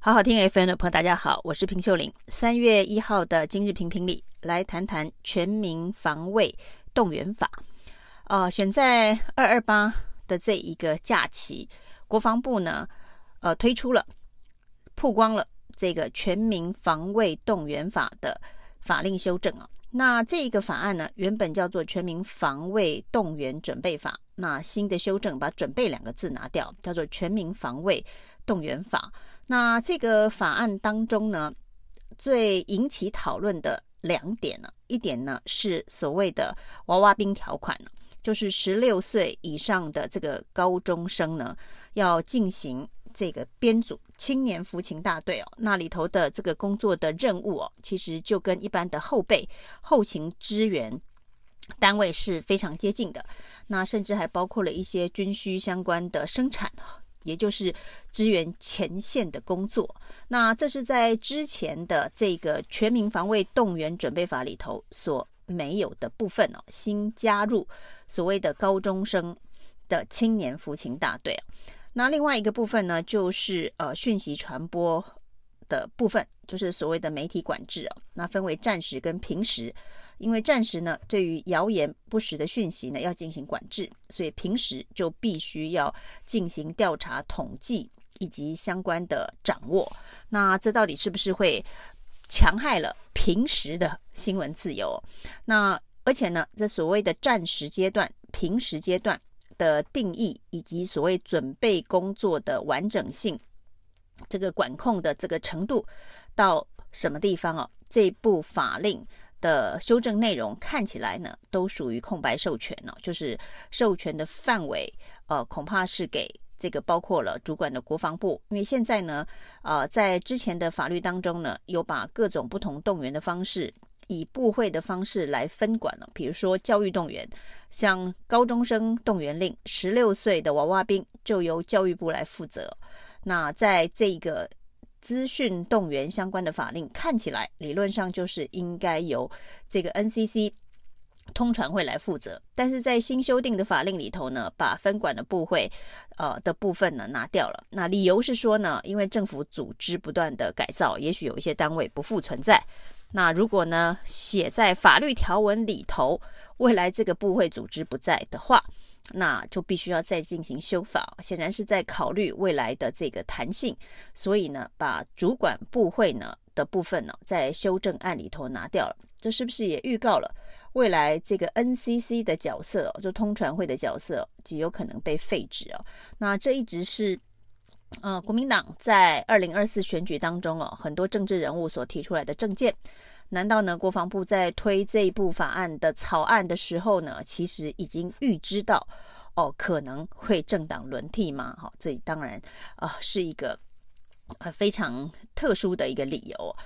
好好听 FM 的朋友，大家好，我是平秀玲。三月一号的今日评评理，来谈谈全民防卫动员法。呃，选在二二八的这一个假期，国防部呢，呃，推出了曝光了这个全民防卫动员法的法令修正啊。那这一个法案呢，原本叫做全民防卫动员准备法，那新的修正把“准备”两个字拿掉，叫做全民防卫动员法。那这个法案当中呢，最引起讨论的两点呢，一点呢是所谓的娃娃兵条款，就是十六岁以上的这个高中生呢，要进行这个编组青年服勤大队哦，那里头的这个工作的任务哦，其实就跟一般的后备后勤支援单位是非常接近的，那甚至还包括了一些军需相关的生产。也就是支援前线的工作，那这是在之前的这个全民防卫动员准备法里头所没有的部分哦，新加入所谓的高中生的青年服勤大队。那另外一个部分呢，就是呃讯息传播的部分，就是所谓的媒体管制哦，那分为战时跟平时。因为战时呢，对于谣言不实的讯息呢，要进行管制，所以平时就必须要进行调查、统计以及相关的掌握。那这到底是不是会强害了平时的新闻自由？那而且呢，这所谓的战时阶段、平时阶段的定义，以及所谓准备工作的完整性，这个管控的这个程度到什么地方哦？这部法令。的修正内容看起来呢，都属于空白授权呢，就是授权的范围，呃，恐怕是给这个包括了主管的国防部，因为现在呢，呃，在之前的法律当中呢，有把各种不同动员的方式以部会的方式来分管了，比如说教育动员，像高中生动员令，十六岁的娃娃兵就由教育部来负责，那在这个。资讯动员相关的法令看起来理论上就是应该由这个 NCC 通传会来负责，但是在新修订的法令里头呢，把分管的部会呃的部分呢拿掉了。那理由是说呢，因为政府组织不断的改造，也许有一些单位不复存在。那如果呢写在法律条文里头，未来这个部会组织不在的话。那就必须要再进行修法，显然是在考虑未来的这个弹性，所以呢，把主管部会呢的部分呢，在修正案里头拿掉了。这是不是也预告了未来这个 NCC 的角色，就通传会的角色，极有可能被废止哦？那这一直是，呃，国民党在二零二四选举当中哦，很多政治人物所提出来的政见。难道呢？国防部在推这一部法案的草案的时候呢，其实已经预知到哦，可能会政党轮替吗？哈、哦，这当然啊、呃，是一个呃非常特殊的一个理由。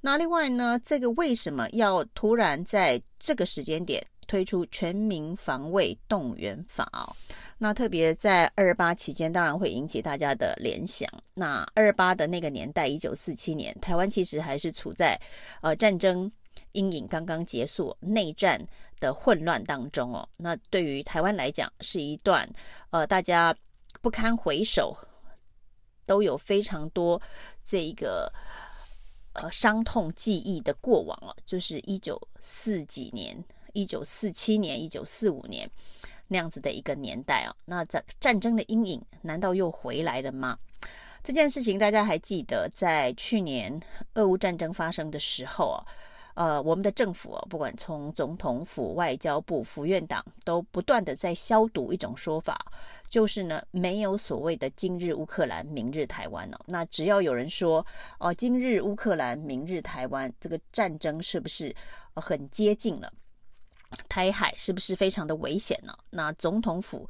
那另外呢，这个为什么要突然在这个时间点推出全民防卫动员法？哦那特别在二八期间，当然会引起大家的联想。那二八的那个年代，一九四七年，台湾其实还是处在呃战争阴影刚刚结束、内战的混乱当中哦。那对于台湾来讲，是一段呃大家不堪回首，都有非常多这个呃伤痛记忆的过往哦。就是一九四几年、一九四七年、一九四五年。那样子的一个年代哦，那战战争的阴影难道又回来了吗？这件事情大家还记得，在去年俄乌战争发生的时候啊，呃，我们的政府啊，不管从总统府、外交部、府院党，都不断的在消毒一种说法，就是呢，没有所谓的今日乌克兰，明日台湾哦。那只要有人说哦，今日乌克兰，明日台湾，这个战争是不是很接近了？台海是不是非常的危险呢？那总统府，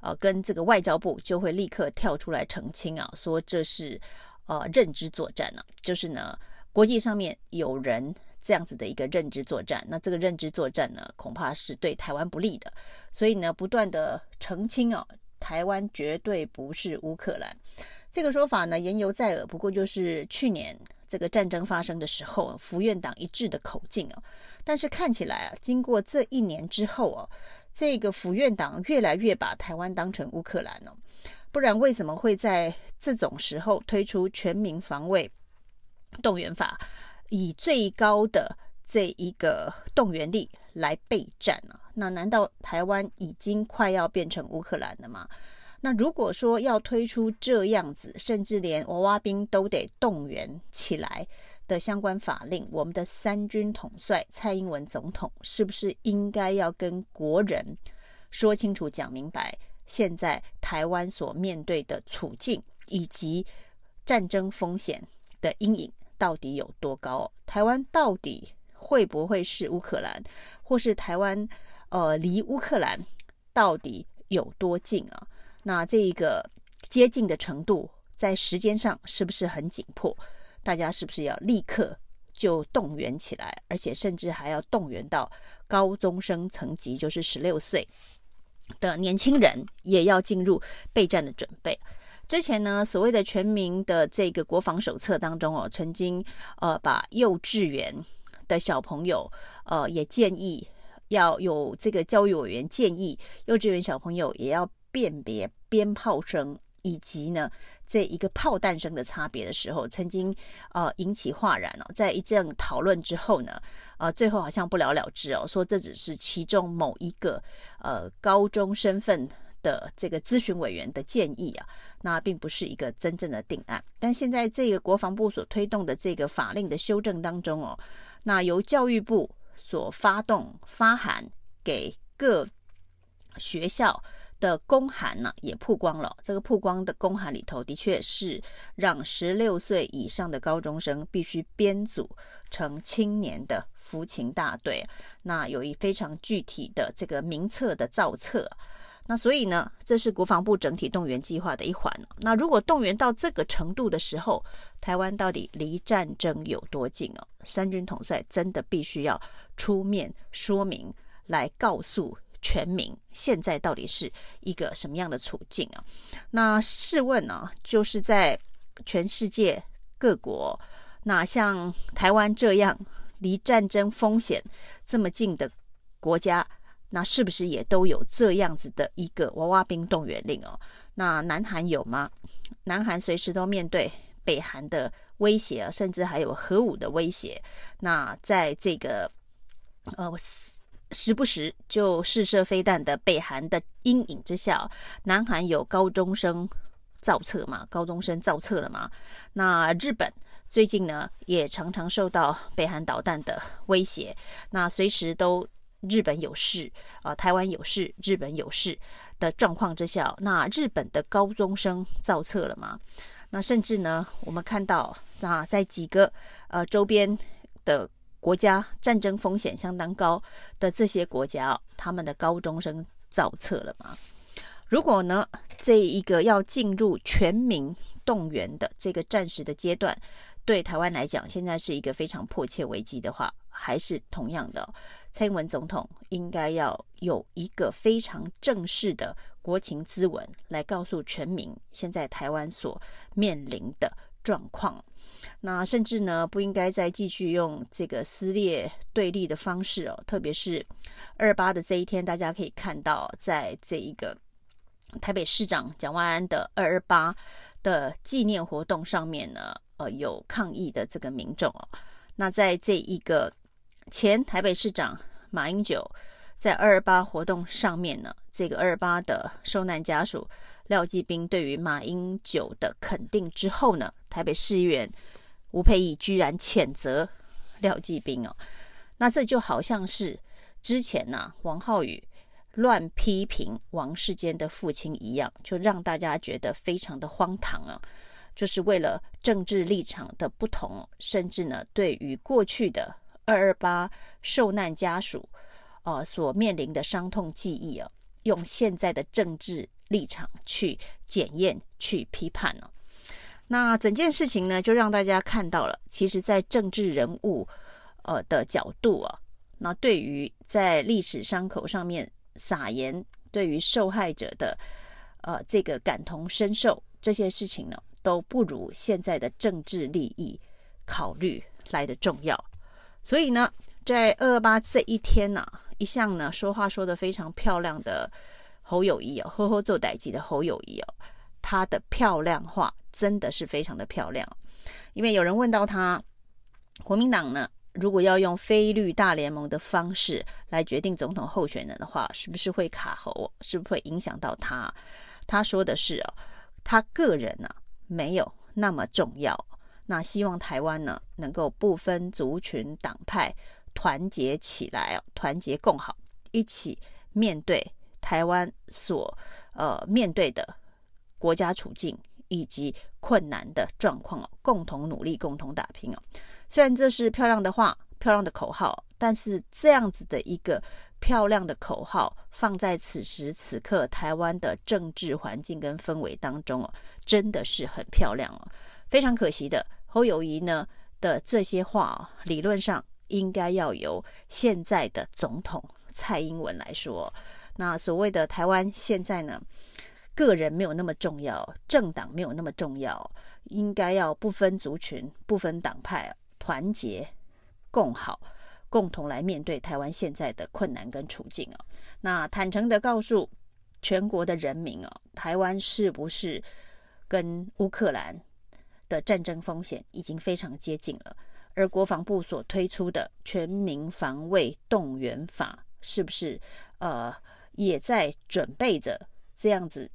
呃，跟这个外交部就会立刻跳出来澄清啊，说这是呃认知作战呢，就是呢国际上面有人这样子的一个认知作战，那这个认知作战呢，恐怕是对台湾不利的，所以呢不断的澄清啊，台湾绝对不是乌克兰，这个说法呢言犹在耳，不过就是去年。这个战争发生的时候，府院党一致的口径哦，但是看起来啊，经过这一年之后哦，这个府院党越来越把台湾当成乌克兰哦，不不然为什么会在这种时候推出全民防卫动员法，以最高的这一个动员力来备战呢？那难道台湾已经快要变成乌克兰了吗？那如果说要推出这样子，甚至连娃娃兵都得动员起来的相关法令，我们的三军统帅蔡英文总统是不是应该要跟国人说清楚、讲明白，现在台湾所面对的处境以及战争风险的阴影到底有多高？台湾到底会不会是乌克兰，或是台湾呃离乌克兰到底有多近啊？那这个接近的程度，在时间上是不是很紧迫？大家是不是要立刻就动员起来？而且甚至还要动员到高中生层级，就是十六岁的年轻人也要进入备战的准备。之前呢，所谓的全民的这个国防手册当中哦，曾经呃把幼稚园的小朋友呃也建议要有这个教育委员建议，幼稚园小朋友也要辨别。鞭炮声以及呢，这一个炮弹声的差别的时候，曾经呃引起哗然哦。在一阵讨论之后呢，呃，最后好像不了了之哦，说这只是其中某一个呃高中身份的这个咨询委员的建议啊，那并不是一个真正的定案。但现在这个国防部所推动的这个法令的修正当中哦，那由教育部所发动发函给各学校。的公函呢也曝光了，这个曝光的公函里头的确是让十六岁以上的高中生必须编组成青年的服勤大队，那有一非常具体的这个名册的造册，那所以呢，这是国防部整体动员计划的一环。那如果动员到这个程度的时候，台湾到底离战争有多近哦？三军统帅真的必须要出面说明，来告诉。全民现在到底是一个什么样的处境啊？那试问呢、啊，就是在全世界各国，那像台湾这样离战争风险这么近的国家，那是不是也都有这样子的一个娃娃兵动员令哦？那南韩有吗？南韩随时都面对北韩的威胁啊，甚至还有核武的威胁。那在这个呃。时不时就试射飞弹的北韩的阴影之下，南韩有高中生造册嘛？高中生造册了嘛？那日本最近呢，也常常受到北韩导弹的威胁，那随时都日本有事啊、台湾有事，日本有事的状况之下，那日本的高中生造册了嘛？那甚至呢，我们看到那在几个呃周边的。国家战争风险相当高的这些国家，他们的高中生造册了吗？如果呢，这一个要进入全民动员的这个战时的阶段，对台湾来讲，现在是一个非常迫切危机的话，还是同样的，蔡英文总统应该要有一个非常正式的国情咨文，来告诉全民，现在台湾所面临的状况。那甚至呢，不应该再继续用这个撕裂对立的方式哦。特别是二八的这一天，大家可以看到，在这一个台北市长蒋万安的二二八的纪念活动上面呢，呃，有抗议的这个民众哦。那在这一个前台北市长马英九在二二八活动上面呢，这个二二八的受难家属。廖继兵对于马英九的肯定之后呢，台北市议员吴沛忆居然谴责廖继兵哦，那这就好像是之前呢、啊、王浩宇乱批评王世坚的父亲一样，就让大家觉得非常的荒唐啊，就是为了政治立场的不同，甚至呢对于过去的二二八受难家属啊、所面临的伤痛记忆啊，用现在的政治。立场去检验、去批判了，那整件事情呢，就让大家看到了，其实，在政治人物呃的角度啊，那对于在历史伤口上面撒盐，对于受害者的呃这个感同身受，这些事情呢，都不如现在的政治利益考虑来得重要。所以呢，在二二八这一天呢、一向呢说话说得非常漂亮的。侯友宜哦，呵呵做代志的侯友宜哦，他的漂亮话真的是非常的漂亮。因为有人问到他，国民党呢，如果要用非绿大联盟的方式来决定总统候选人的话，是不是会卡喉？是不是会影响到他？他说的是哦，他个人呢、没有那么重要。那希望台湾呢能够不分族群党派团结起来哦，团结共好，一起面对台湾所呃面对的国家处境以及困难的状况哦，共同努力，共同打拼哦。虽然这是漂亮的话，漂亮的口号，但是这样子的一个漂亮的口号放在此时此刻台湾的政治环境跟氛围当中哦，真的是很漂亮哦。非常可惜的，侯友宜呢的这些话哦，理论上应该要由现在的总统蔡英文来说。那所谓的台湾现在呢，个人没有那么重要，政党没有那么重要，应该要不分族群、不分党派。团结共好，共同来面对台湾现在的困难跟处境哦。那坦诚的告诉全国的人民哦，台湾是不是跟乌克兰的战争风险已经非常接近了？而国防部所推出的全民防卫动员法，是不是呃也在准备着这样子？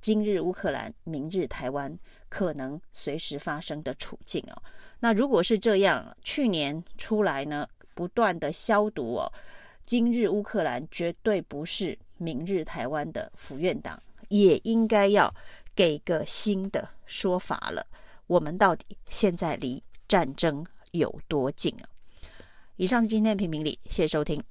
今日乌克兰，明日台湾，可能随时发生的处境哦。那如果是这样，去年出来呢，不断的消毒哦。今日乌克兰绝对不是明日台湾的府院党，也应该要给个新的说法了。我们到底现在离战争有多近啊？以上是今天的评评理，谢谢收听。